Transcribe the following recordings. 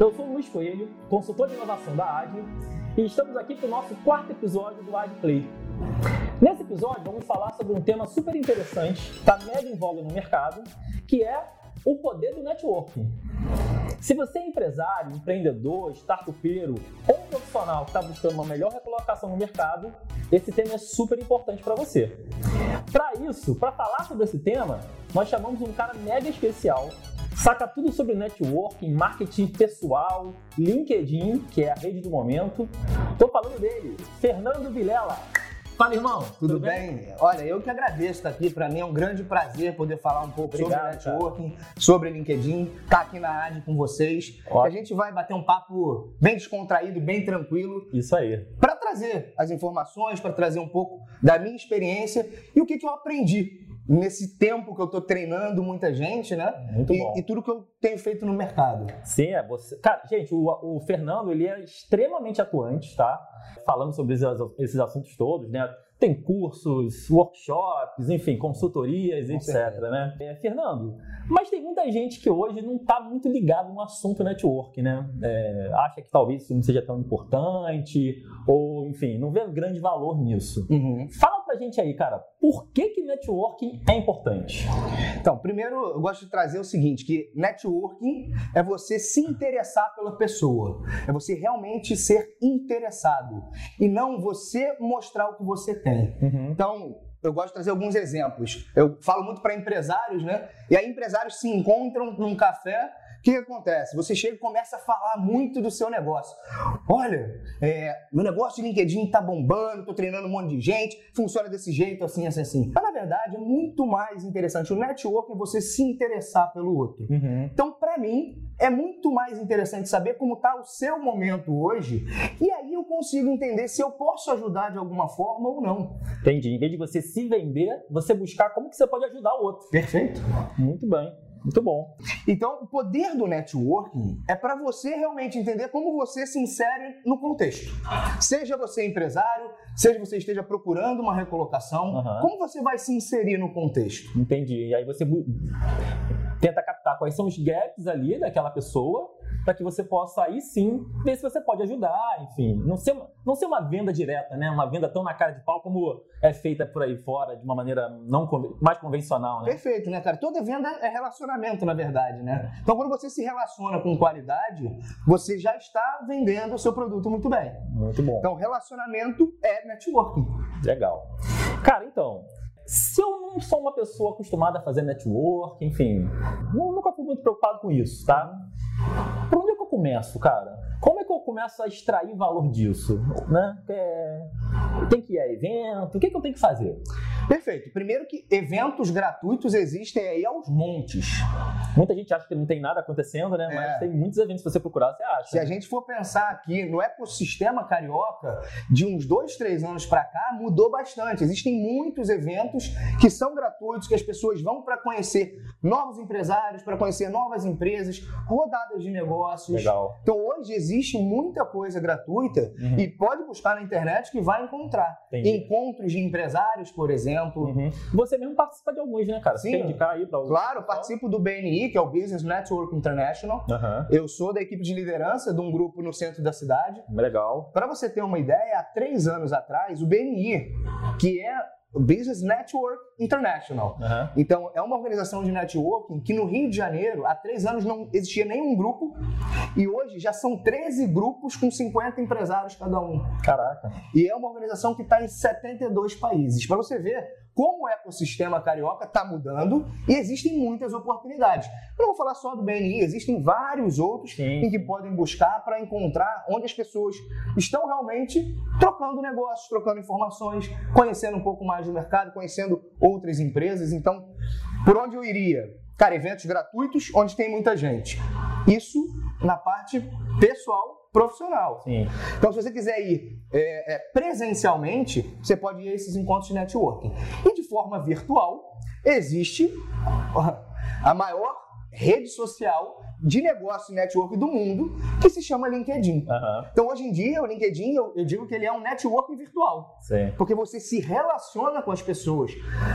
Eu sou o Luiz Coelho, consultor de inovação da AD, e estamos aqui para o nosso quarto episódio do AdPlay. Nesse episódio, vamos falar sobre um tema super interessante, está mega em voga no mercado, que é o poder do networking. Se você é empresário, empreendedor, startupeiro ou profissional que está buscando uma melhor recolocação no mercado, esse tema é super importante para você. Para isso, para falar sobre esse tema, nós chamamos um cara mega especial, saca tudo sobre networking, marketing pessoal, LinkedIn, que é a rede do momento. Estou falando dele, Fernando Vilela. Fala, irmão. Tudo, Tudo bem? bem? Olha, eu que agradeço estar aqui. Para mim é um grande prazer poder falar um pouco Obrigado, sobre networking, cara. sobre LinkedIn, estar tá aqui na AD com vocês. Ótimo. A gente vai bater um papo bem descontraído, bem tranquilo. Isso aí. Para trazer as informações, para trazer um pouco da minha experiência e o que, que eu aprendi nesse tempo que eu estou treinando muita gente, né? Muito e, bom. e tudo que eu tenho feito no mercado. Sim, é você. Cara, gente, o, o Fernando ele é extremamente atuante, tá? Falando sobre esses, esses assuntos todos, né? Tem cursos, workshops, enfim, consultorias, Com etc. Certeza. Né? É, Fernando, mas tem muita gente que hoje não está muito ligado no assunto network, né? É, acha que talvez isso não seja tão importante, ou enfim, não vê grande valor nisso. Uhum. Fala pra gente aí, cara, por que, que networking é importante? Então, primeiro eu gosto de trazer o seguinte, que networking é você se interessar pela pessoa, é você realmente ser interessado e não você mostrar o que você tem. Uhum. Então, eu gosto de trazer alguns exemplos. Eu falo muito para empresários, né? E aí empresários se encontram num café o que, que, acontece? Você chega e começa a falar muito do seu negócio. Olha, é, meu negócio de LinkedIn está bombando, estou treinando um monte de gente, funciona desse jeito, assim, assim, assim. Mas na verdade é muito mais interessante. O network é você se interessar pelo outro. Uhum. Então, para mim, é muito mais interessante saber como está o seu momento hoje. E aí eu consigo entender se eu posso ajudar de alguma forma ou não. Entendi. Em vez de você se vender, você buscar como que você pode ajudar o outro. Perfeito. Muito bem. Muito bom. Então, o poder do networking é para você realmente entender como você se insere no contexto. Seja você empresário, seja você esteja procurando uma recolocação, uhum. como você vai se inserir no contexto? Entendi. E aí você tenta captar quais são os gaps ali daquela pessoa para que você possa aí sim ver se você pode ajudar, enfim, não ser, uma, não ser uma venda direta, né? Uma venda tão na cara de pau como é feita por aí fora, de uma maneira não mais convencional, né? Perfeito, né, cara? Toda venda é relacionamento, na verdade, né? Então, quando você se relaciona com qualidade, você já está vendendo o seu produto muito bem. Muito bom. Então, relacionamento é networking. Legal. Cara, então, se eu não sou uma pessoa acostumada a fazer network, enfim, nunca fui muito preocupado com isso, tá? Por onde é que eu começo, cara? Como é que eu começo a extrair valor disso? Né? É... Tem que ir a evento? O que, é que eu tenho que fazer? Perfeito. Primeiro que eventos gratuitos existem aí aos montes. Muita gente acha que não tem nada acontecendo, né? Mas é. tem muitos eventos se você procurar, você acha. Se a gente for pensar aqui no ecossistema carioca, de uns dois, três anos para cá, mudou bastante. Existem muitos eventos que são gratuitos, que as pessoas vão para conhecer novos empresários, para conhecer novas empresas, rodadas de negócios. Legal. Então hoje existe muita coisa gratuita uhum. e pode buscar na internet que vai encontrar. Entendi. Encontros de empresários, por exemplo. Uhum. Você mesmo participa de alguns, né, cara? Sim. Você indicar aí para Claro, participo do BNI, que é o Business Network International. Uhum. Eu sou da equipe de liderança de um grupo no centro da cidade. Legal. Para você ter uma ideia, há três anos atrás, o BNI, que é Business Network International. Uhum. Então, é uma organização de networking que no Rio de Janeiro, há três anos, não existia nenhum grupo e hoje já são 13 grupos com 50 empresários cada um. Caraca. E é uma organização que está em 72 países. Para você ver como o ecossistema carioca está mudando e existem muitas oportunidades. Eu não vou falar só do BNI, existem vários outros Sim. em que podem buscar para encontrar onde as pessoas estão realmente trocando negócios, trocando informações, conhecendo um pouco mais do mercado, conhecendo outras empresas. Então, por onde eu iria? Cara, eventos gratuitos onde tem muita gente. Isso na parte pessoal profissional. Sim. Então, se você quiser ir é, é, presencialmente, você pode ir a esses encontros de networking. E de forma virtual, existe a maior rede social de negócio e network do mundo que se chama LinkedIn. Aham. Então, hoje em dia, o LinkedIn, eu, eu digo que ele é um network virtual. Sim. Porque você se relaciona com as pessoas.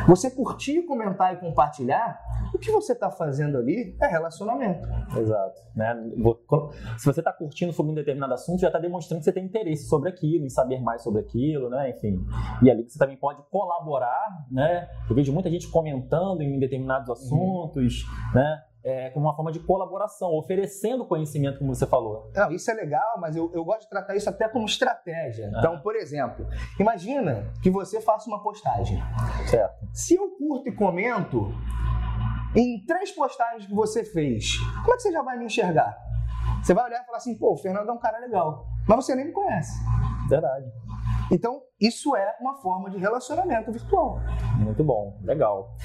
Você curtir, comentar e compartilhar, o que você está fazendo ali é relacionamento. Exato. Né? Se você está curtindo sobre um determinado assunto, já está demonstrando que você tem interesse sobre aquilo, em saber mais sobre aquilo, né? Enfim. E ali você também pode colaborar, né? Eu vejo muita gente comentando em determinados assuntos, né? É, como uma forma de colaboração, oferecendo conhecimento, como você falou. Não, isso é legal, mas eu, eu gosto de tratar isso até como estratégia. Ah. Então, por exemplo, imagina que você faça uma postagem. Certo. Se eu curto e comento em três postagens que você fez, como é que você já vai me enxergar? Você vai olhar e falar assim, pô, o Fernando é um cara legal. Mas você nem me conhece. Verdade. Então, isso é uma forma de relacionamento virtual. Muito bom, legal.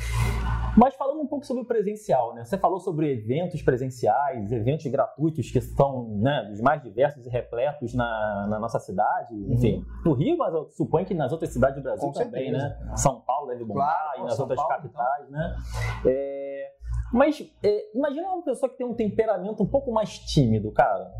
Mas falando um pouco sobre o presencial, né? Você falou sobre eventos presenciais, eventos gratuitos que são né, dos mais diversos e repletos na, na nossa cidade. Enfim, no Rio, mas eu suponho que nas outras cidades do Brasil Com também, certeza. né? São Paulo deve bombar Claro, e nas São outras Paulo, capitais, né? É, Mas é, imagina uma pessoa que tem um temperamento um pouco mais tímido, cara.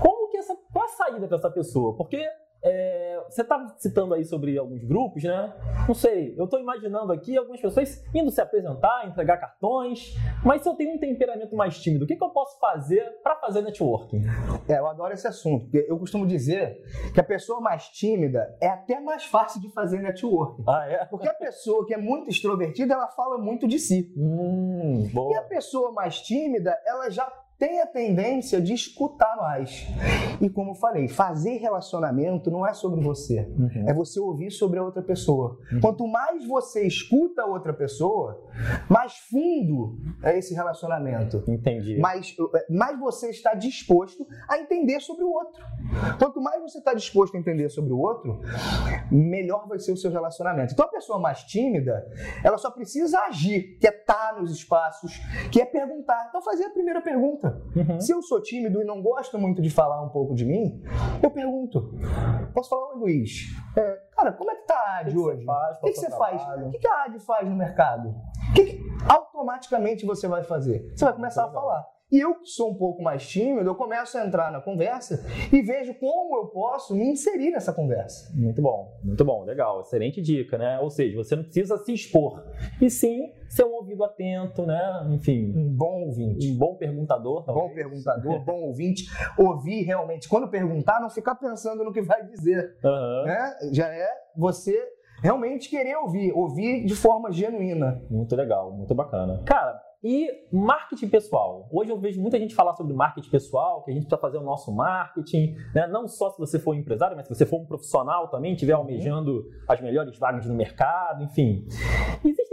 Como que essa. Qual a saída para essa pessoa? Porque é, você está citando aí sobre alguns grupos, né? Não sei, eu estou imaginando aqui algumas pessoas indo se apresentar, entregar cartões, mas se eu tenho um temperamento mais tímido, o que, que eu posso fazer para fazer networking? É, eu adoro esse assunto, porque eu costumo dizer que a pessoa mais tímida é até mais fácil de fazer networking. Ah, é? Porque a pessoa que é muito extrovertida, ela fala muito de si. Hum, E a pessoa mais tímida, ela já tem a tendência de escutar mais. E como eu falei, fazer relacionamento não é sobre você. Uhum. É você ouvir sobre a outra pessoa. Uhum. Quanto mais você escuta a outra pessoa, mais fundo é esse relacionamento. Entendi. Mais, mais você está disposto a entender sobre o outro. Quanto mais você está disposto a entender sobre o outro, melhor vai ser o seu relacionamento. Então a pessoa mais tímida, ela só precisa agir, que é estar nos espaços, que é perguntar. Então fazer a primeira pergunta. Uhum. Se eu sou tímido e não gosto muito de falar um pouco de mim, eu pergunto. Posso falar, oi Luiz? É, cara, como é que tá a AD que hoje? O que, você faz? O que, que a AD faz no mercado? O que, automaticamente você vai fazer? Você vai começar a falar. E eu, que sou um pouco mais tímido, eu começo a entrar na conversa e vejo como eu posso me inserir nessa conversa. Muito bom, muito bom, legal, excelente dica, né? Ou seja, você não precisa se expor, e sim ser um ouvido atento, né? Enfim, Um bom ouvinte. um bom perguntador, Bom talvez. perguntador, bom ouvinte, ouvir realmente. Quando perguntar, não ficar pensando no que vai dizer. Aham. né? Já é você realmente querer ouvir, ouvir de forma genuína. Muito legal, muito bacana. Cara, e marketing pessoal? Hoje eu vejo muita gente falar sobre marketing pessoal, que a gente precisa fazer o nosso marketing, né? não só se você for um empresário, mas se você for um profissional também, estiver almejando as melhores vagas no mercado, enfim.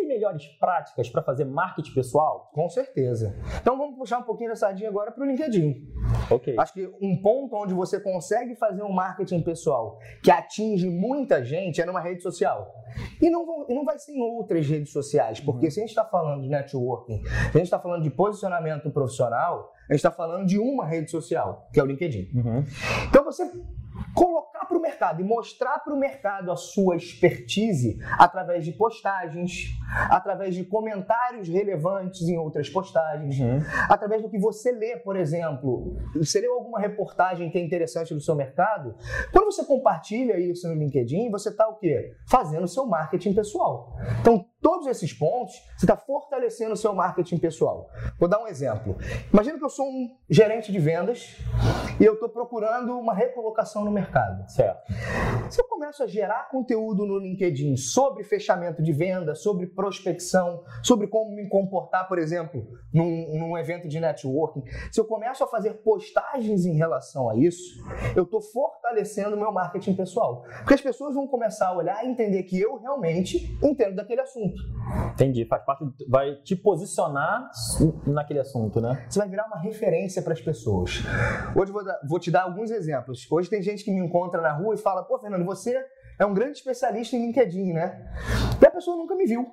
Existem melhores práticas para fazer marketing pessoal? Com certeza. Então vamos puxar um pouquinho da sardinha agora para o LinkedIn. Ok. Acho que um ponto onde você consegue fazer um marketing pessoal que atinge muita gente é numa rede social. E não, vão- não vai ser em outras redes sociais, porque se a gente está falando de networking, se a gente está falando de posicionamento profissional, a gente está falando de uma rede social, que é o LinkedIn. Uhum. Então você colocar para o mercado e mostrar para o mercado a sua expertise através de postagens, através de comentários relevantes em outras postagens, Uhum. através do que você lê, por exemplo. Você leu alguma reportagem que é interessante do seu mercado? Quando você compartilha isso no LinkedIn, você está o quê? Fazendo o seu marketing pessoal. Então, todos esses pontos, você está fortalecendo o seu marketing pessoal. Vou dar um exemplo. Imagina que eu sou um gerente de vendas e eu estou procurando uma recolocação no mercado. Certo. Se eu começo a gerar conteúdo no LinkedIn sobre fechamento de venda, sobre prospecção, sobre como me comportar, por exemplo, num, num evento de networking, se eu começo a fazer postagens em relação a isso, eu estou fortalecendo o meu marketing pessoal. Porque as pessoas vão começar a olhar e entender que eu realmente entendo daquele assunto. Entendi. Faz parte, vai te posicionar naquele assunto, né? Você vai virar uma referência para as pessoas. Hoje vou, vou te dar alguns exemplos. Hoje tem gente que me encontra na rua e fala: pô, Fernando, você é um grande especialista em LinkedIn, né? E a pessoa nunca me viu.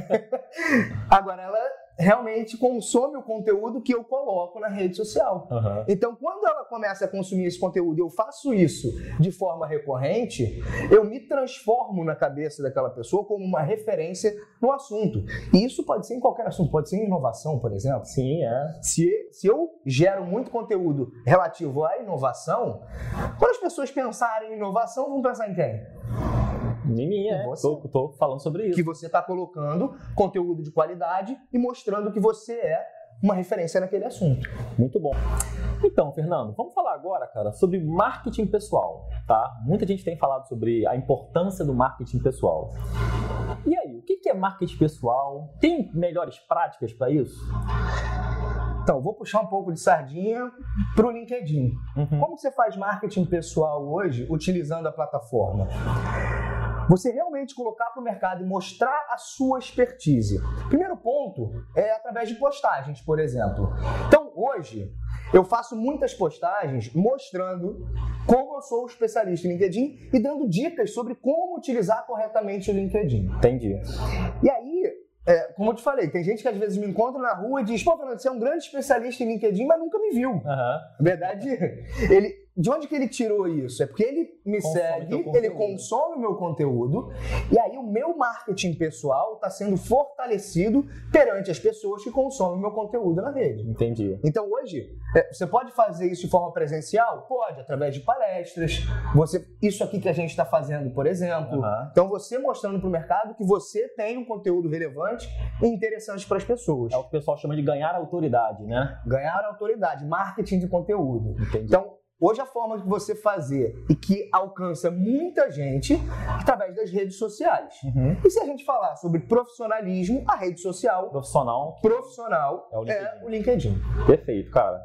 Agora, ela realmente consome o conteúdo que eu coloco na rede social. Aham. Então, quando ela começa a consumir esse conteúdo, eu faço isso de forma recorrente, eu me transformo na cabeça daquela pessoa como uma referência no assunto. E isso pode ser em qualquer assunto, pode ser em inovação, por exemplo. Sim, é. Se, se eu gero muito conteúdo relativo à inovação, quando as pessoas pensarem em inovação, vão pensar em quem? Em mim, é. você. Tô, tô falando sobre isso. Que você está colocando conteúdo de qualidade e mostrando que você é uma referência naquele assunto. Muito bom. Então, Fernando, vamos falar agora, cara, sobre marketing pessoal, tá? Muita gente tem falado sobre a importância do marketing pessoal. E aí, o que é marketing pessoal? Tem melhores práticas para isso? Então, vou puxar um pouco de sardinha para o LinkedIn. Uhum. Como você faz marketing pessoal hoje utilizando a plataforma? Você realmente colocar para o mercado e mostrar a sua expertise. Primeiro ponto é através de postagens, por exemplo. Então, hoje, eu faço muitas postagens mostrando como eu sou especialista em LinkedIn e dando dicas sobre como utilizar corretamente o LinkedIn. Entendi. E aí, é, como eu te falei, tem gente que às vezes me encontra na rua e diz: Pô, Fernando, você é um grande especialista em LinkedIn, mas nunca me viu. Uhum. Na verdade, ele, de onde que ele tirou isso? É porque ele me Consome segue, ele consome o meu conteúdo, e aí o meu marketing pessoal está sendo fortalecido perante as pessoas que consomem o meu conteúdo na rede. Entendi. Então hoje, é, você pode fazer isso de forma presencial? Pode, através de palestras. Você, isso aqui que a gente está fazendo, por exemplo. Aham. Então você mostrando para o mercado que você tem um conteúdo relevante e interessante para as pessoas. É o que o pessoal chama de ganhar autoridade, né? Ganhar autoridade, marketing de conteúdo. Entendi. Então, hoje a forma de você fazer e que alcança muita gente através das redes sociais. Uhum. E se a gente falar sobre profissionalismo, a rede social Profissional, profissional É o é o LinkedIn. Perfeito, cara.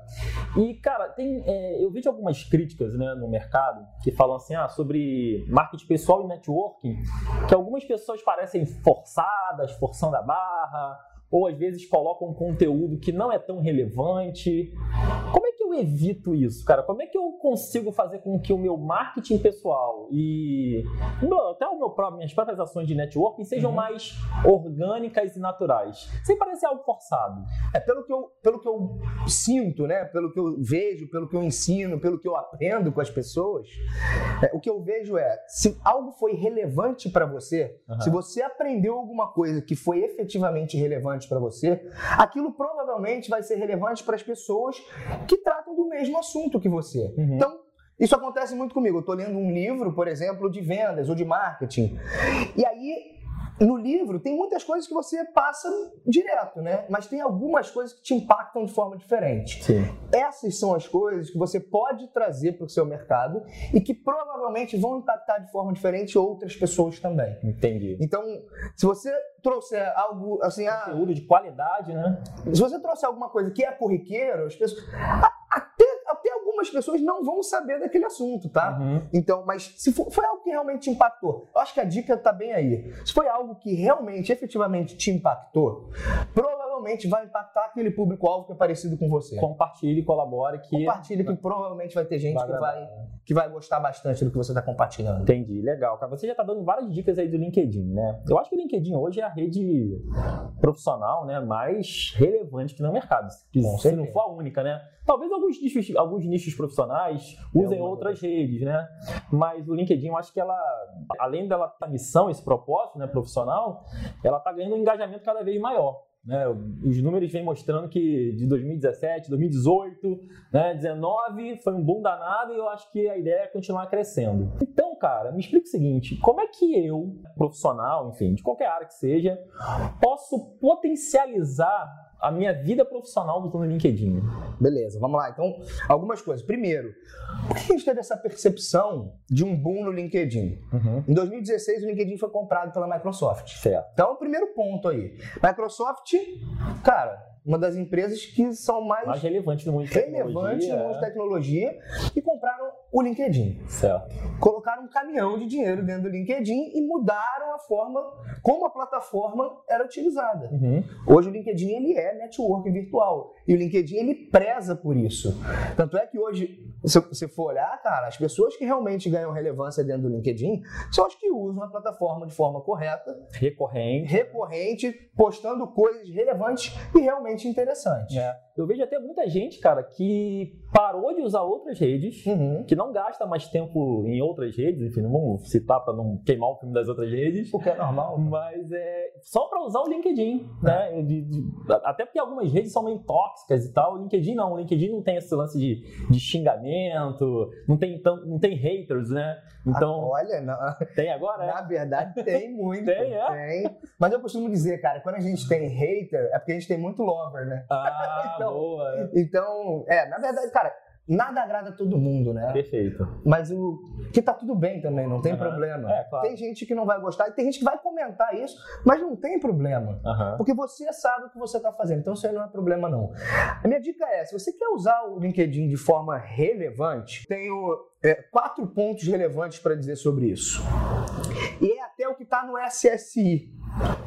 E, cara, tem, é, eu vi de algumas críticas né, no mercado que falam assim, ah, sobre marketing pessoal e networking, que algumas pessoas parecem forçadas, forçando a barra, ou às vezes colocam um conteúdo que não é tão relevante. Como é eu evito isso, cara? Como é que eu consigo fazer com que o meu marketing pessoal e até o meu próprio, minhas próprias ações de networking sejam Uhum. mais orgânicas e naturais? Sem parecer algo forçado. É pelo que eu, pelo que eu sinto, né? Pelo que eu vejo, pelo que eu ensino, pelo que eu aprendo com as pessoas. é, o que eu vejo é, se algo foi relevante para você, Aham. se você aprendeu alguma coisa que foi efetivamente relevante para você, aquilo provavelmente vai ser relevante para as pessoas que tratam mesmo assunto que você. Uhum. Então, isso acontece muito comigo. Eu estou lendo um livro, por exemplo, de vendas ou de marketing. E aí, no livro, tem muitas coisas que você passa direto, né? Mas tem algumas coisas que te impactam de forma diferente. Sim. Essas são as coisas que você pode trazer para o seu mercado e que provavelmente vão impactar de forma diferente outras pessoas também. Entendi. Então, se você trouxer algo assim, ah, Conteúdo de qualidade, né? se você trouxer alguma coisa que é corriqueiro, as pessoas. Até, até algumas pessoas não vão saber daquele assunto, tá? Uhum. Então, mas se for- foi algo que realmente te impactou, eu acho que a dica tá bem aí. Se foi algo que realmente, efetivamente te impactou, provavelmente vai impactar aquele público-alvo que é parecido com você. Compartilhe, colabore que. Compartilha que provavelmente vai ter gente Vai que vai, que vai gostar bastante do que você está compartilhando. Entendi, legal. Cara, você já está dando várias dicas aí do LinkedIn, né? Eu acho que o LinkedIn hoje é a rede profissional, né, mais relevante que no mercado. Se, se não for a única, né? Talvez alguns nichos, alguns nichos profissionais usem algumas outras redes, né? Mas o LinkedIn, eu acho que ela, além dela ter a missão, esse propósito, né, profissional, ela está ganhando um engajamento cada vez maior. Né, os números vêm mostrando que de 2017, 2018, né, 19 foi um boom danado e eu acho que a ideia é continuar crescendo. Então, cara, me explica o seguinte: como é que eu, profissional, enfim, de qualquer área que seja, posso potencializar a minha vida profissional usando o LinkedIn? Beleza, vamos lá. Então, algumas coisas. Primeiro, por que a gente teve essa percepção de um boom no LinkedIn? Em 2016, o LinkedIn foi comprado pela Microsoft. Certo. Então, o primeiro ponto aí. Microsoft, cara, uma das empresas que são mais, Mais relevante no mundo de relevantes tecnologia. no mundo de é. tecnologia e compraram o LinkedIn. Certo. colocaram um caminhão de dinheiro dentro do LinkedIn e mudaram a forma como a plataforma era utilizada. Uhum. Hoje o LinkedIn ele é network virtual e o LinkedIn ele preza por isso. Tanto é que hoje, se você for olhar, cara, as pessoas que realmente ganham relevância dentro do LinkedIn são as que usam a plataforma de forma correta, Recorrente. recorrente, postando coisas relevantes e realmente interessantes. É. Eu vejo até muita gente, cara, que parou de usar outras redes, Uhum. que não gasta mais tempo em outras redes, enfim, não vamos citar para não queimar o filme das outras redes. Porque é normal. Mas é só para usar o LinkedIn, né? De- de- até porque algumas redes são meio tóxicas e tal. O LinkedIn não. O LinkedIn não tem esse lance de, de xingamento, não tem, tão, não tem haters, né? Então, Olha, na, tem agora, é? na verdade tem muito. Tem, é? Tem. Mas eu costumo dizer, cara, quando a gente tem hater, é porque a gente tem muito lover, né? Ah, Então, boa. é. Então, é, na verdade, cara, nada agrada a todo mundo, né? Perfeito. Mas o que tá tudo bem também, não tem Aham. problema. É, claro. Tem gente que não vai gostar e tem gente que vai comentar isso, mas não tem problema. Aham. Porque você sabe o que você está fazendo, então isso aí não é problema não. A minha dica é, se você quer usar o LinkedIn de forma relevante, tenho é, quatro pontos relevantes para dizer sobre isso. E é até o que está no SSI,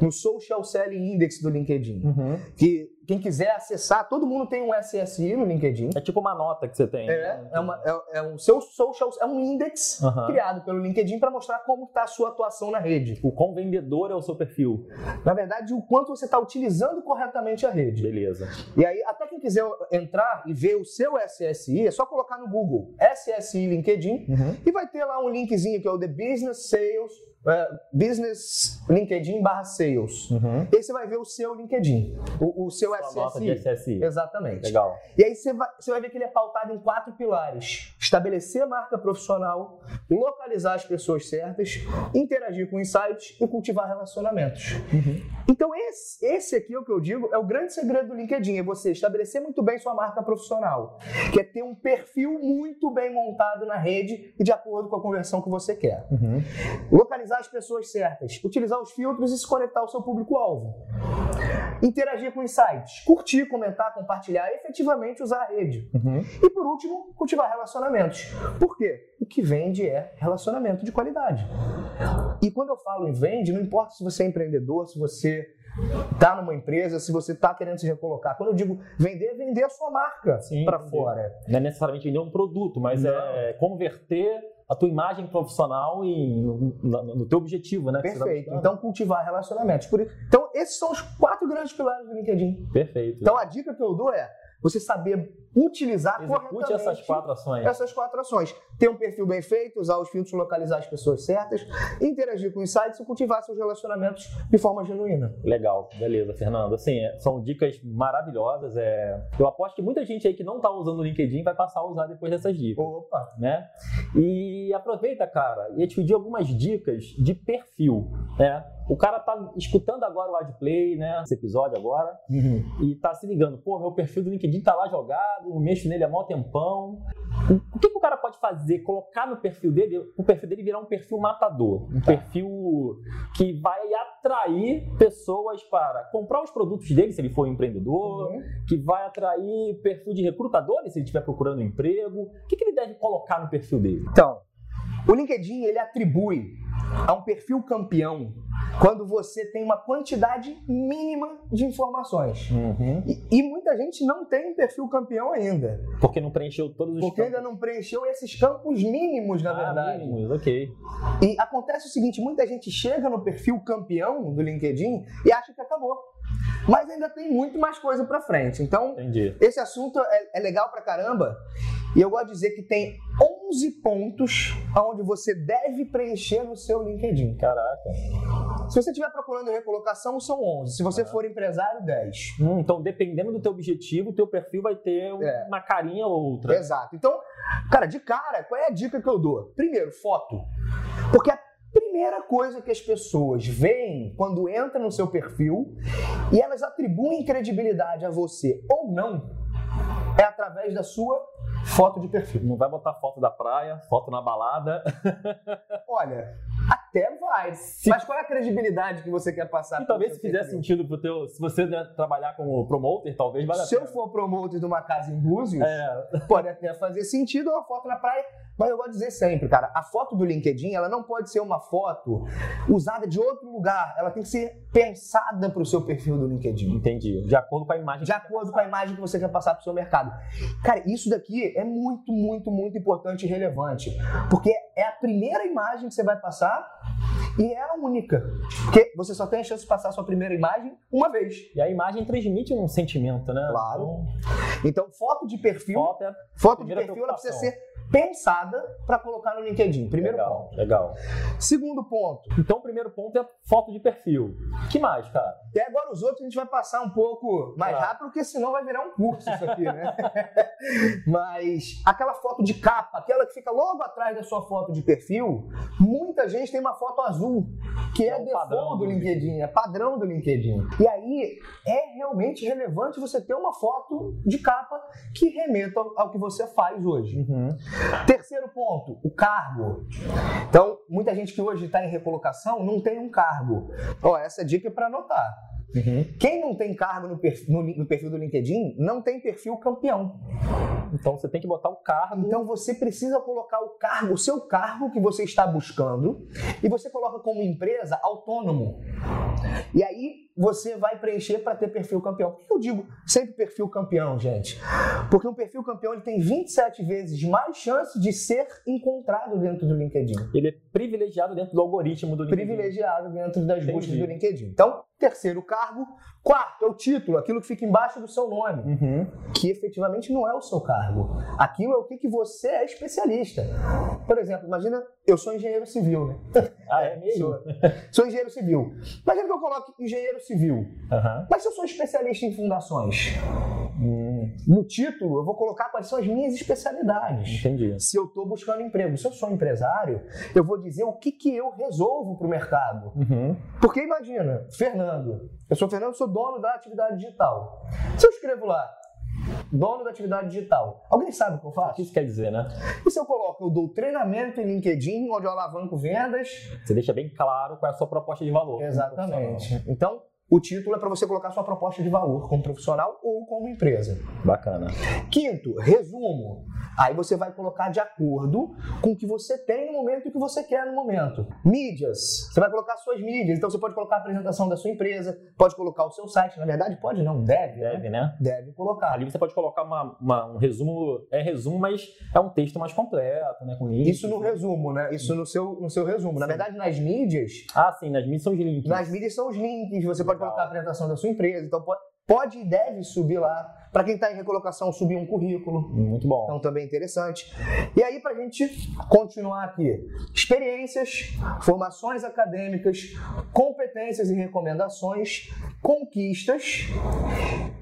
no Social Selling Index do LinkedIn. Uhum. Que quem quiser acessar, todo mundo tem um SSI no LinkedIn. É tipo uma nota que você tem. É, né? é, uma, é, é um seu social, é um index Aham. criado pelo LinkedIn para mostrar como está a sua atuação na rede. O quão vendedor é o seu perfil. Na verdade, o quanto você está utilizando corretamente a rede. Beleza. E aí, até quem quiser entrar e ver o seu SSI, é só colocar no Google SSI LinkedIn Uhum. e vai ter lá um linkzinho que é o The Business Sales, é, Business LinkedIn barra Sales. Uhum. E aí você vai ver o seu LinkedIn, o, o seu Sua nota de SSI. SSI. Exatamente. Legal. E aí você vai, você vai ver que ele é pautado em quatro pilares: estabelecer a marca profissional, localizar as pessoas certas, interagir com insights e cultivar relacionamentos. Então esse, esse aqui é o que eu digo, é o grande segredo do LinkedIn, é você estabelecer muito bem sua marca profissional, que é ter um perfil muito bem montado na rede e de acordo com a conversão que você quer. Uhum. Localizar as pessoas certas, utilizar os filtros e se conectar ao seu público-alvo. Interagir com insights, curtir, comentar, compartilhar, efetivamente usar a rede. Uhum. E por último, cultivar relacionamentos. Por quê? O que vende é relacionamento de qualidade. E quando eu falo em vende, não importa se você é empreendedor, se você está numa empresa, se você está querendo se recolocar. Quando eu digo vender, é vender a sua marca para fora. Não é necessariamente vender um produto, mas Não. é converter a tua imagem profissional em, no, no- teu objetivo, né? tá Perfeito. Então, cultivar relacionamentos. Então, esses são os quatro grandes pilares do LinkedIn. Perfeito. Então, a dica que eu dou é você saber utilizar Execute corretamente essas quatro ações. essas quatro ações. Ter um perfil bem feito, usar os filtros, localizar as pessoas certas, interagir com insights e cultivar seus relacionamentos de forma genuína. Legal, beleza, Fernando. Assim, é, são dicas maravilhosas. É... Eu aposto que muita gente aí que não está usando o LinkedIn vai passar a usar depois dessas dicas. Opa! né? E aproveita, cara, e te pedir algumas dicas de perfil, né? O cara tá escutando agora o AdPlay, né? Esse episódio agora, e tá se ligando, pô, meu perfil do LinkedIn tá lá jogado, não mexo nele há mó tempão. O que, que o cara pode fazer? Colocar no perfil dele, o perfil dele virar um perfil matador, um perfil que vai atrair pessoas para comprar os produtos dele, se ele for um empreendedor, que vai atrair perfil de recrutadores, se ele estiver procurando um emprego. O que, que ele deve colocar no perfil dele? Então, o LinkedIn ele atribui a um perfil campeão quando você tem uma quantidade mínima de informações. E, e muita gente não tem perfil campeão ainda, Porque não preencheu todos os porque ainda não preencheu esses campos mínimos, na Ah, verdade. mínimos, ok. E acontece o seguinte: muita gente chega no perfil campeão do LinkedIn e acha que acabou. Mas ainda tem muito mais coisa pra frente. Então, Entendi. esse assunto é, é legal pra caramba. E eu gosto de dizer que tem 11 pontos onde você deve preencher no seu LinkedIn. Caraca. Se você estiver procurando recolocação, são 11. Se você for empresário, 10. Hum, então, dependendo do teu objetivo, o teu perfil vai ter É. uma carinha ou outra. Exato. Então, cara, de cara, qual é a dica que eu dou? Primeiro, foto. Porque a primeira coisa que as pessoas veem quando entram no seu perfil e elas atribuem credibilidade a você ou não é através da sua foto de perfil. Não vai botar foto da praia, foto na balada. Olha, até vai. Mas qual é a credibilidade que você quer passar? E pelo talvez se fizer sentido pro teu. Se você né, trabalhar como promoter, talvez valha Se eu for promotor de uma casa em Búzios, É, pode até fazer sentido uma foto na praia, mas eu vou dizer sempre, cara, a foto do LinkedIn, ela não pode ser uma foto usada de outro lugar, ela tem que ser pensada para o seu perfil do LinkedIn. entendi. De acordo com a imagem. De acordo com a imagem que você quer passar para o seu mercado. Cara, isso daqui é muito, muito, muito importante e relevante. Porque é a primeira imagem que você vai passar E é a única. Porque você só tem a chance de passar a sua primeira imagem uma vez. E a imagem transmite um sentimento, né? Claro. Então, foto de perfil. Foto é Foto de perfil ela precisa ser pensada para colocar no LinkedIn. Primeiro legal, ponto. legal. Segundo ponto. Então, o primeiro ponto é foto de perfil. que mais, cara? E agora os outros a gente vai passar um pouco mais Claro. rápido, porque senão vai virar um curso isso aqui, né? Mas aquela foto de capa, aquela que fica logo atrás da sua foto de perfil, muita gente tem uma foto azul, que é, É default padrão do LinkedIn, é padrão do LinkedIn. E aí é realmente relevante você ter uma foto de capa que remeta ao que você faz hoje. Uhum. Terceiro ponto, o cargo. Então, muita gente que hoje está em recolocação não tem um cargo. Ó, essa dica é para anotar. Uhum. Quem não tem cargo no perfil, no, no perfil do LinkedIn não tem perfil campeão. Então, você tem que botar o cargo. Então você precisa colocar o cargo, o seu cargo que você está buscando, e você coloca como empresa autônomo. E aí você vai preencher para ter perfil campeão. Por que eu digo sempre perfil campeão, gente? Porque um perfil campeão ele tem 27 vezes mais chance de ser encontrado dentro do LinkedIn. Ele é privilegiado dentro do algoritmo do LinkedIn. privilegiado dentro das Entendi. buscas do LinkedIn. Então, terceiro cargo. Quarto é o título, aquilo que fica embaixo do seu nome, Uhum. que efetivamente não é o seu cargo. Aquilo é o que, que você é especialista. Por exemplo, imagina, eu sou engenheiro civil, né? Ah, é mesmo? Sou, sou engenheiro civil. Imagina que eu coloque engenheiro civil. Aham. Mas se eu sou especialista em fundações, no título eu vou colocar quais são as minhas especialidades. entendi. Se eu estou buscando emprego, se eu sou empresário, eu vou dizer o que, que eu resolvo para o mercado. Uhum. Porque imagina, Fernando, eu sou Fernando, sou dono da atividade digital. Se eu escrevo lá, dono da atividade digital, alguém sabe o que eu O que faço? isso quer dizer, né? E se eu coloco, eu dou treinamento em LinkedIn, onde eu alavanco vendas? Você deixa bem claro qual é a sua proposta de valor. Exatamente. Então, o título é para você colocar sua proposta de valor como profissional ou como empresa. Bacana. Quinto, resumo. Aí você vai colocar de acordo com o que você tem no momento e o que você quer no momento. Mídias. Você vai colocar suas mídias. Então você pode colocar a apresentação da sua empresa, pode colocar o seu site. Na verdade, pode não, deve. né? Deve, né? Deve colocar. Ali você pode colocar uma, uma- um resumo, é resumo, mas é um texto mais completo, né? Com links. Isso no resumo, né? Isso no seu, no seu resumo. Na Sim. verdade, nas mídias, Ah, sim, nas mídias são os links. nas mídias são os links. Você pode Colocar a apresentação da sua empresa. Então pode, pode e deve subir lá. Para quem está em recolocação, subir um currículo. Muito bom. Então também interessante. E aí, para a gente continuar aqui, experiências, formações acadêmicas, competências e recomendações, conquistas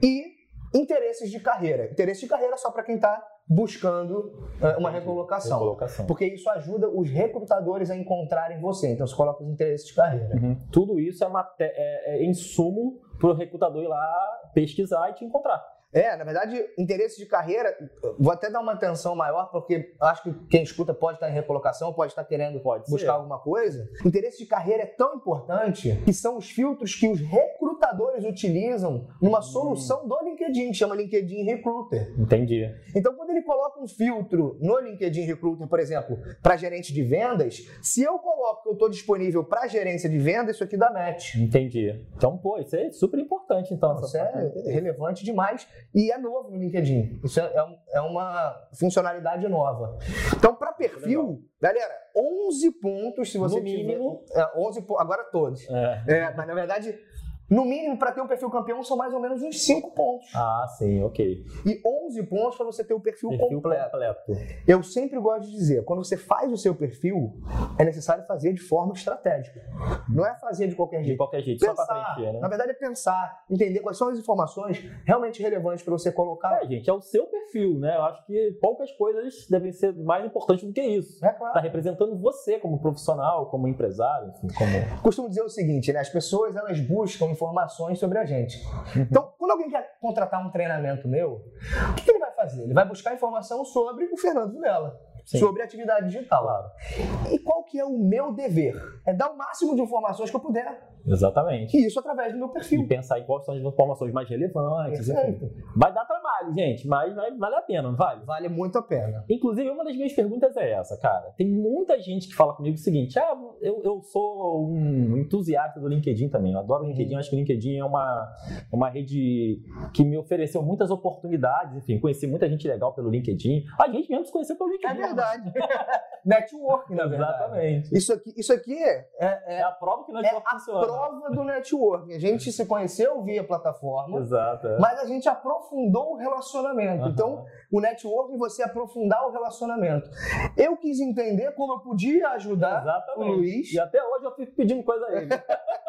e interesses de carreira. Interesse de carreira só para quem está buscando eh, uma recolocação. Recolocação. Porque isso ajuda os recrutadores a encontrarem você. Então você coloca os interesses de carreira. Uhum. Tudo isso é, é, é insumo para o recrutador ir lá pesquisar e te encontrar. É, na verdade, interesse de carreira, vou até dar uma atenção maior, porque acho que quem escuta pode estar em recolocação, pode estar querendo Pode buscar ser. alguma coisa. Interesse de carreira é tão importante que são os filtros que os recrutadores utilizam numa solução do LinkedIn, que chama LinkedIn Recruiter. Entendi. Então, quando ele coloca um filtro no LinkedIn Recruiter, por exemplo, para gerente de vendas, se eu coloco que eu estou disponível para gerência de vendas, isso aqui dá match. Entendi. Então, pô, isso é super importante, então. Isso é relevante demais e é novo no LinkedIn. Isso é, é é uma funcionalidade nova. Então, para perfil, galera, 11 pontos se você No tiver. mínimo. É, 11 po- agora todos. É. É, mas na verdade, no mínimo, para ter um perfil campeão, são mais ou menos uns 5 pontos. Ah, sim, ok. E 11 pontos para você ter o perfil, Perfil completo. completo. Eu sempre gosto de dizer, quando você faz o seu perfil, é necessário fazer de forma estratégica. Não é fazer de qualquer De jeito. qualquer jeito, só Pensar, para preencher, na né? verdade é pensar, entender quais são as informações realmente relevantes para você colocar. É, gente, é o seu perfil, né? Eu acho que poucas coisas devem ser mais importantes do que isso. É claro. Tá representando você como profissional, como empresário, enfim, como. Costumo dizer o seguinte, né? As pessoas elas buscam informações sobre a gente. Então, quando alguém quer contratar um treinamento meu, o que ele vai fazer? Ele vai buscar informação sobre o Fernando Vilela. Sim. Sobre a atividade digital. Claro. E qual que é o meu dever? É dar o máximo de informações que eu puder. Exatamente. E isso através do meu E perfil. pensar em quais são as informações mais relevantes, enfim. Vai dar trabalho, gente, mas vai- vale a pena, não vale? Vale muito a pena. Inclusive, uma das minhas perguntas é essa, cara. Tem muita gente que fala comigo o seguinte: ah, eu, eu sou um entusiasta do LinkedIn também. Eu adoro o LinkedIn, eu acho que o LinkedIn é uma, uma rede que me ofereceu muitas oportunidades. Enfim, conheci muita gente legal pelo LinkedIn. A gente mesmo se conheceu pelo LinkedIn. É verdade. networking, na verdade. Exatamente. Isso aqui, isso aqui é, É a prova que nós é é funciona. Prova do networking. A gente se conheceu via plataforma, Exato. é. mas a gente aprofundou o relacionamento. Aham. Então, o networking, você aprofundar o relacionamento. Eu quis entender como eu podia ajudar o Exatamente. Luiz. E até hoje eu fico pedindo coisa a ele.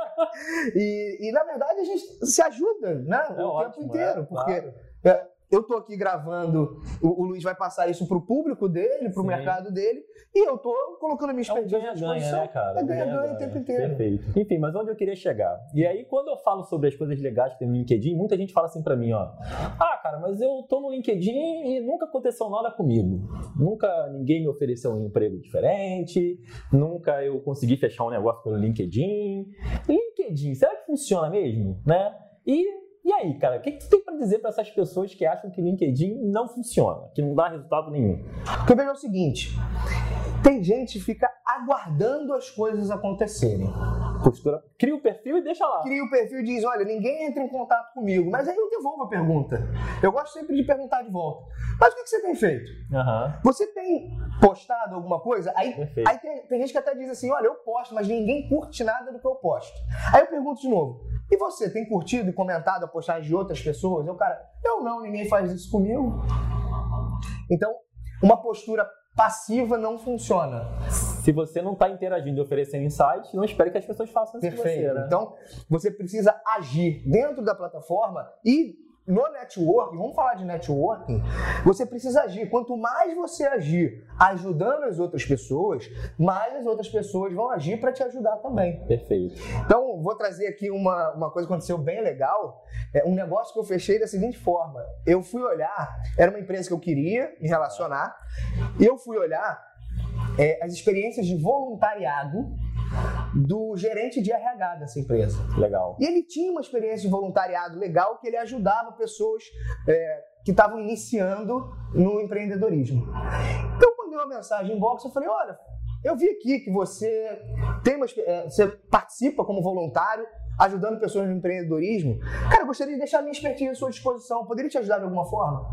E, e, na verdade, a gente se ajuda, né? É o ótimo, tempo inteiro. é, porque claro. É, eu tô aqui gravando, o, o Luiz vai passar isso pro público dele, pro Sim. mercado dele, e eu tô colocando a minha É um expertise à ganha-ganha, disposição. né, cara? É ganha-ganha o tempo inteiro. Perfeito. Enfim, mas onde eu queria chegar? E aí, quando eu falo sobre as coisas legais que tem no LinkedIn, muita gente fala assim pra mim, ó. Ah, cara, mas eu tô no LinkedIn e nunca aconteceu nada comigo. Nunca ninguém me ofereceu um emprego diferente, nunca eu consegui fechar um negócio pelo LinkedIn. LinkedIn, será que funciona mesmo? Né? E, e aí, cara, o que, que tu tem pra dizer pra essas pessoas que acham que LinkedIn não funciona, que não dá resultado nenhum? Porque veja o seguinte: tem gente que fica aguardando as coisas acontecerem. Postura, cria o perfil e deixa lá. Cria o perfil e diz: olha, ninguém entra em contato comigo. Mas aí eu devolvo a pergunta. Eu gosto sempre de perguntar de volta. Mas o que que você tem feito? Aham, Você tem postado alguma coisa? Aí, aí tem, tem gente que até diz assim: olha, eu posto, mas ninguém curte nada do que eu posto. Aí eu pergunto de novo: e você tem curtido e comentado a postagem de outras pessoas? Eu, cara, eu não, ninguém faz isso comigo. Então, uma postura passiva não funciona. Se você não está interagindo e oferecendo insights, não espere que as pessoas façam isso com Perfeito. você, né? Então, você precisa agir dentro da plataforma e no networking, vamos falar de networking, você precisa agir. Quanto mais você agir ajudando as outras pessoas, mais as outras pessoas vão agir para te ajudar também. Perfeito. Então, vou trazer aqui uma, uma coisa que aconteceu bem legal. É um negócio que eu fechei da seguinte forma. Eu fui olhar, era uma empresa que eu queria me relacionar, eu fui olhar é, as experiências de voluntariado do gerente de RH dessa empresa. Legal. E ele tinha uma experiência de voluntariado legal que ele ajudava pessoas é, que estavam iniciando no empreendedorismo. Então, eu mandei uma mensagem em box, eu falei, olha, eu vi aqui que você tem uma, é, você participa como voluntário ajudando pessoas no empreendedorismo. Cara, eu gostaria de deixar a minha expertise à sua disposição. Poderia te ajudar de alguma forma?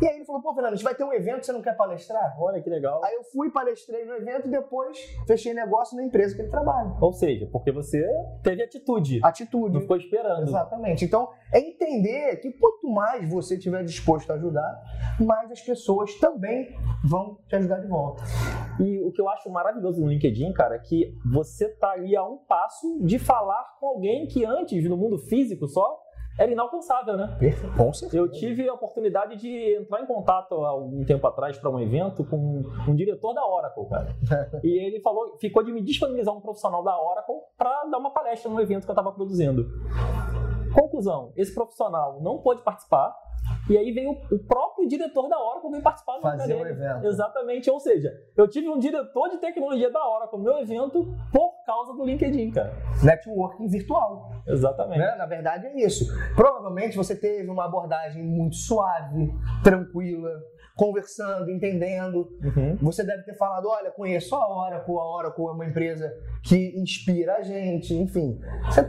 E aí ele falou, pô, Fernando, a gente vai ter um evento, você não quer palestrar? Olha que legal. Aí eu fui, palestrei no evento e depois fechei negócio na empresa que ele trabalha. Ou seja, porque você teve atitude. Atitude. Não ficou esperando. Exatamente. Então, é entender que quanto mais você estiver disposto a ajudar, mais as pessoas também vão te ajudar de volta. E o que eu acho maravilhoso no LinkedIn, cara, é que você tá ali a um passo de falar com alguém que antes, no mundo físico só, era inalcançável, né? Com certeza. Eu tive a oportunidade de entrar em contato há algum tempo atrás para um evento com um diretor da Oracle, cara. E ele falou, ficou de me disponibilizar um profissional da Oracle para dar uma palestra no evento que eu estava produzindo. Conclusão: esse profissional não pôde participar. E aí veio o próprio diretor da Oracle veio participar do Fazer dele. evento. Exatamente. Ou seja, eu tive um diretor de tecnologia da Oracle no meu evento por causa do LinkedIn, cara. Networking virtual. Exatamente. né? Na verdade, é isso. Provavelmente você teve uma abordagem muito suave, tranquila, conversando, entendendo. Uhum. Você deve ter falado: olha, conheço a Oracle, a Oracle é uma empresa que inspira a gente, enfim. Você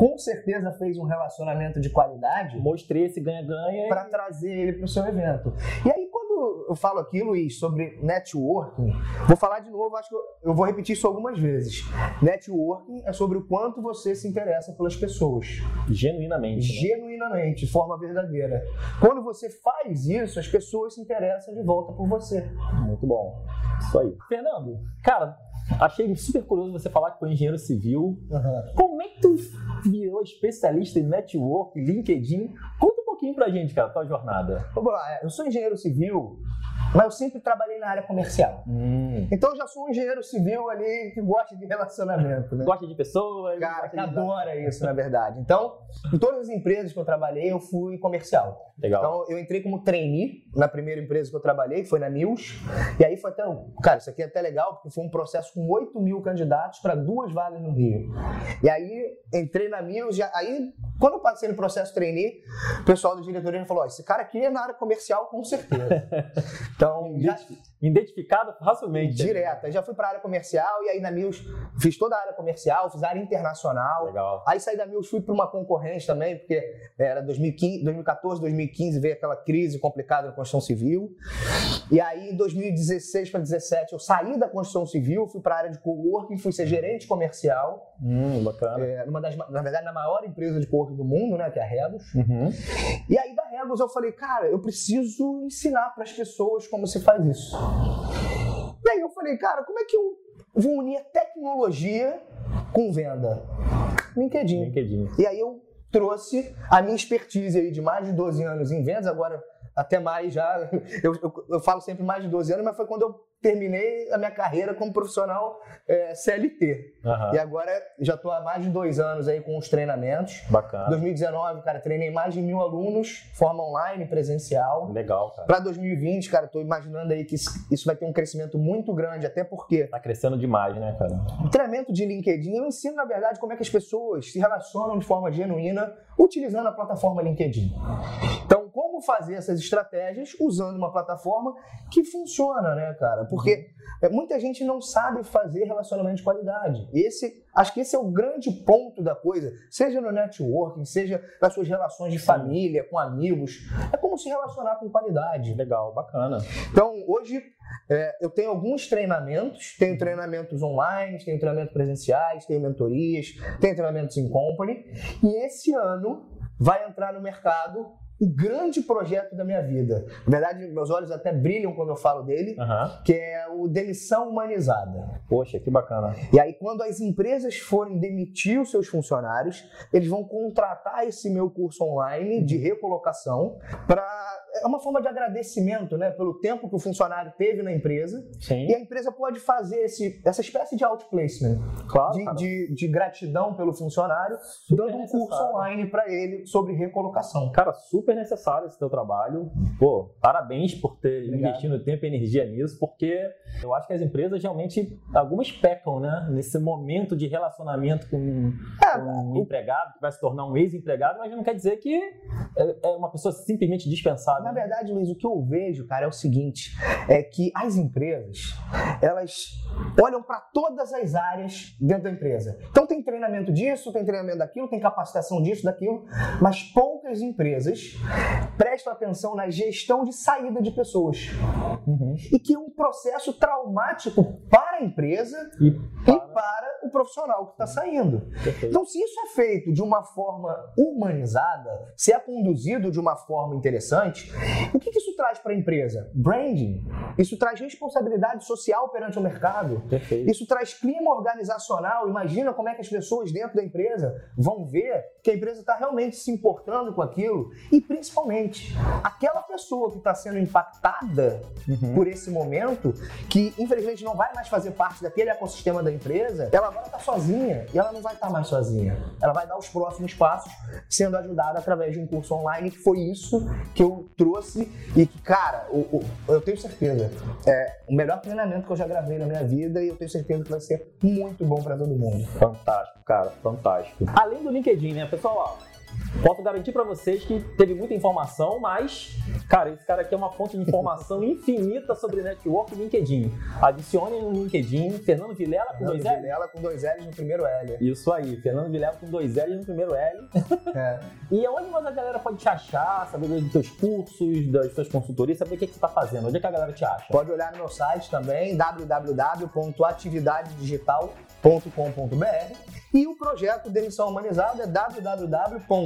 com certeza fez um relacionamento de qualidade Mostrei esse ganha-ganha. para trazer ele para o seu evento. E aí, quando eu falo aqui, Luiz, sobre networking, vou falar de novo, acho que eu, eu vou repetir isso algumas vezes. Networking é sobre o quanto você se interessa pelas pessoas, Genuinamente. né? genuinamente, de forma verdadeira. Quando você faz isso, as pessoas se interessam de volta por você. Muito bom. Isso aí. Fernando, cara, achei super curioso você falar que foi engenheiro civil. Como é que tu virou especialista em network, LinkedIn? Conta um pouquinho pra gente, cara, tua jornada. Vamos lá, eu sou engenheiro civil mas eu sempre trabalhei na área comercial. Hum. Então eu já sou um engenheiro civil ali que gosta de relacionamento, né? Gosta de pessoas. Cara, que adora isso, na verdade. Então, em todas as empresas que eu trabalhei, eu fui comercial. Legal. Então, eu entrei como trainee na primeira empresa que eu trabalhei, que foi na News. E aí foi até. Cara, isso aqui é até legal, porque foi um processo com 8 mil candidatos para duas vagas no Rio. E aí, entrei na News, e aí, quando eu passei no processo trainee, o pessoal da diretoria falou: esse cara aqui é na área comercial, com certeza. então, já, identificado facilmente. Direto. Aí já fui para a área comercial e aí na Mills fiz toda a área comercial, fiz a área internacional. Legal. Aí saí da Mills, fui para uma concorrente também, porque era 2015, 2014, 2015 veio aquela crise complicada na construção civil. E aí em 2016 para 2017 eu saí da construção civil, fui para a área de coworking, fui ser gerente comercial. Hum, bacana. É, numa das, na verdade, na maior empresa de coworking do mundo, né, que é a Rebus. Uhum. E aí da Rebus eu falei, cara, eu preciso ensinar para as pessoas como se faz isso. E aí eu falei, cara, como é que eu vou unir a tecnologia com venda? LinkedIn. LinkedIn. E aí eu trouxe a minha expertise aí de mais de 12 anos em vendas, agora até mais já, eu, eu, eu falo sempre mais de 12 anos, mas foi quando eu terminei a minha carreira como profissional é, CLT. Uhum. E agora já estou há mais de dois anos aí com os treinamentos. Bacana. 2019, cara, treinei mais de mil alunos, forma online, presencial. Legal, cara. Para 2020, cara, estou imaginando aí que isso vai ter um crescimento muito grande, até porque... Tá crescendo demais, né, cara? O treinamento de LinkedIn, eu ensino, na verdade, como é que as pessoas se relacionam de forma genuína utilizando a plataforma LinkedIn. Então, como fazer essas estratégias usando uma plataforma que funciona, né, cara? Porque uhum. muita gente não sabe fazer relacionamento de qualidade. Esse, acho que esse é o grande ponto da coisa, seja no networking, seja nas suas relações de família, com amigos. É como se relacionar com qualidade. Legal, bacana. Então, hoje é, eu tenho alguns treinamentos, tenho treinamentos online, tenho treinamentos presenciais, tenho mentorias, tenho treinamentos em company. E esse ano vai entrar no mercado o grande projeto da minha vida. Na verdade, meus olhos até brilham quando eu falo dele, uhum. que é o demissão humanizada. Poxa, que bacana. E aí, quando as empresas forem demitir os seus funcionários, eles vão contratar esse meu curso online de recolocação para é uma forma de agradecimento, né, pelo tempo que o funcionário teve na empresa. Sim. E a empresa pode fazer esse, essa espécie de outplacement, claro, de, de, de, gratidão pelo funcionário, super dando um curso online para ele sobre recolocação. Cara, super necessário esse teu trabalho. Pô, parabéns por ter Obrigado. investido tempo e energia nisso, porque eu acho que as empresas realmente, algumas pecam, né, nesse momento de relacionamento com, É, com um empregado que vai se tornar um ex-empregado, mas não quer dizer que é é uma pessoa simplesmente dispensável. Na verdade, Luiz, o que eu vejo, cara, é o seguinte: é que as empresas elas olham para todas as áreas dentro da empresa. Então tem treinamento disso, tem treinamento daquilo, tem capacitação disso, daquilo, mas poucas empresas prestam atenção na gestão de saída de pessoas. Uhum. E que é um processo traumático para a empresa E e para o profissional que está saindo. Perfeito. Então, se isso é feito de uma forma humanizada, se é conduzido de uma forma interessante, o que, que isso traz para a empresa? Branding. Isso traz responsabilidade social perante o mercado. Perfeito. Isso traz clima organizacional. Imagina como é que as pessoas dentro da empresa vão ver que a empresa está realmente se importando com aquilo. E, principalmente, aquela pessoa que está sendo impactada Uhum. por esse momento, que infelizmente não vai mais fazer parte daquele ecossistema da empresa, ela agora está sozinha e ela não vai estar mais sozinha. Ela vai dar os próximos passos sendo ajudada através de um curso online, que foi isso que eu trouxe e que, cara, o- o- eu tenho certeza, é o melhor treinamento que eu já gravei na minha vida e eu tenho certeza que vai ser muito bom para todo mundo. Fantástico, cara, fantástico. Além do LinkedIn, né, pessoal? Ó, posso garantir pra vocês que teve muita informação, mas, cara, esse cara aqui é uma fonte de informação infinita sobre network e LinkedIn. Adicione no LinkedIn Fernando Vilela com Fernando dois L. Vilela com dois L's no primeiro L. Isso aí, Fernando Vilela com dois L no primeiro L. É. E onde mais a galera pode te achar, saber dos teus cursos, das tuas consultorias, saber o que, que você tá fazendo? Onde é que a galera te acha? Pode olhar no meu site também, www.atividadedigital.com.br e o projeto Demissão Humanizada é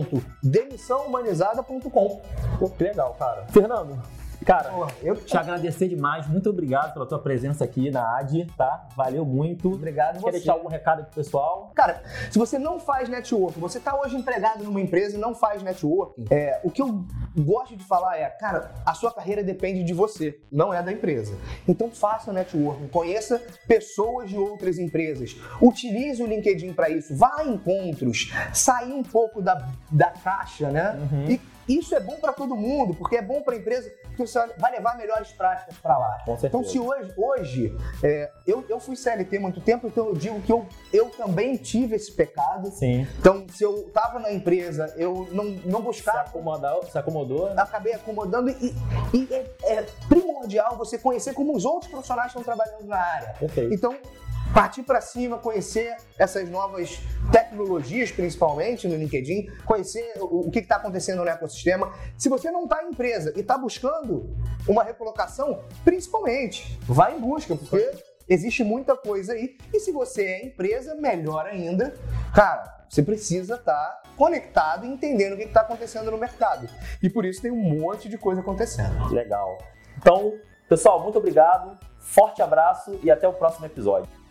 www.demissãohumanizada.com. Pô, que legal, cara. Fernando, Cara, Porra, eu te agradecer demais. Muito obrigado pela tua presença aqui na AD, tá? Valeu muito. Obrigado Quer você. deixar algum recado pro pessoal? Cara, se você não faz network, você tá hoje empregado numa empresa e não faz network, é, o que eu gosto de falar é, cara, a sua carreira depende de você, não é da empresa. Então faça network, conheça pessoas de outras empresas, utilize o LinkedIn para isso, vá a encontros, sair um pouco da, da caixa, né? Uhum. E isso é bom para todo mundo, porque é bom para a empresa, porque você vai levar melhores práticas para lá. Então, se hoje, hoje é, eu, eu fui CLT muito tempo, então eu digo que eu, eu também tive esse pecado. Sim. Então, se eu estava na empresa, eu não, não buscava. Se, acomodou, se acomodou? Né? Acabei acomodando e, e é, é, primordial você conhecer como os outros profissionais estão trabalhando na área. Perfeito. Então, partir para cima, conhecer essas novas tecnologias, principalmente no LinkedIn, conhecer o, que está acontecendo no ecossistema. Se você não está em empresa e está buscando uma recolocação, principalmente, vá em busca, porque existe muita coisa aí. E se você é empresa, melhor ainda, cara, você precisa estar tá conectado e entendendo o que está acontecendo no mercado. E por isso tem um monte de coisa acontecendo. Legal. Então, pessoal, muito obrigado, forte abraço e até o próximo episódio.